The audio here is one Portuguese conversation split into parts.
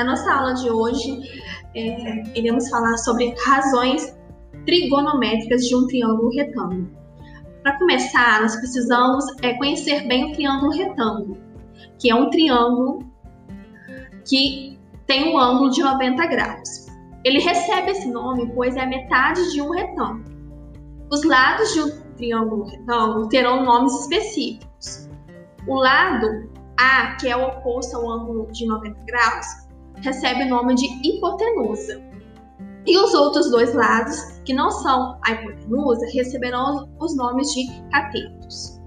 Na nossa aula de hoje, é, iremos falar sobre razões trigonométricas de um triângulo retângulo. Para começar, nós precisamos é, conhecer bem o triângulo retângulo, que é um triângulo que tem um ângulo de 90 graus. Ele recebe esse nome pois é a metade de um retângulo. Os lados de um triângulo retângulo terão nomes específicos. O lado A, que é o oposto ao ângulo de 90 graus, recebe o nome de hipotenusa. E os outros dois lados, que não são a hipotenusa, receberão os nomes de catetos.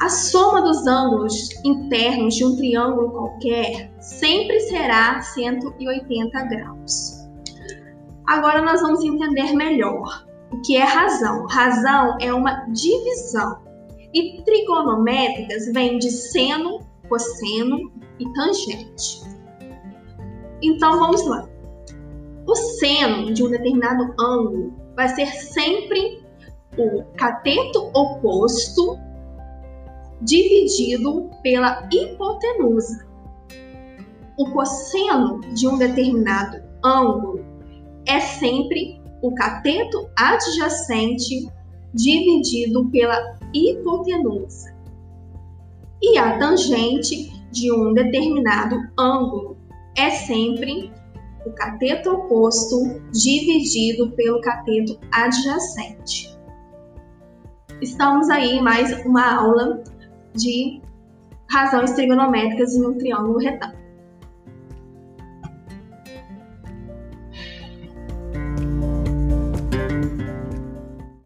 A soma dos ângulos internos de um triângulo qualquer sempre será 180 graus. Agora nós vamos entender melhor o que é razão. Razão é uma divisão. E trigonométricas vem de seno, cosseno e tangente. Então vamos lá. O seno de um determinado ângulo vai ser sempre o cateto oposto dividido pela hipotenusa. O cosseno de um determinado ângulo é sempre o cateto adjacente dividido pela hipotenusa. E a tangente de um determinado ângulo é sempre o cateto oposto dividido pelo cateto adjacente. Estamos aí mais uma aula de razões trigonométricas em um triângulo retângulo.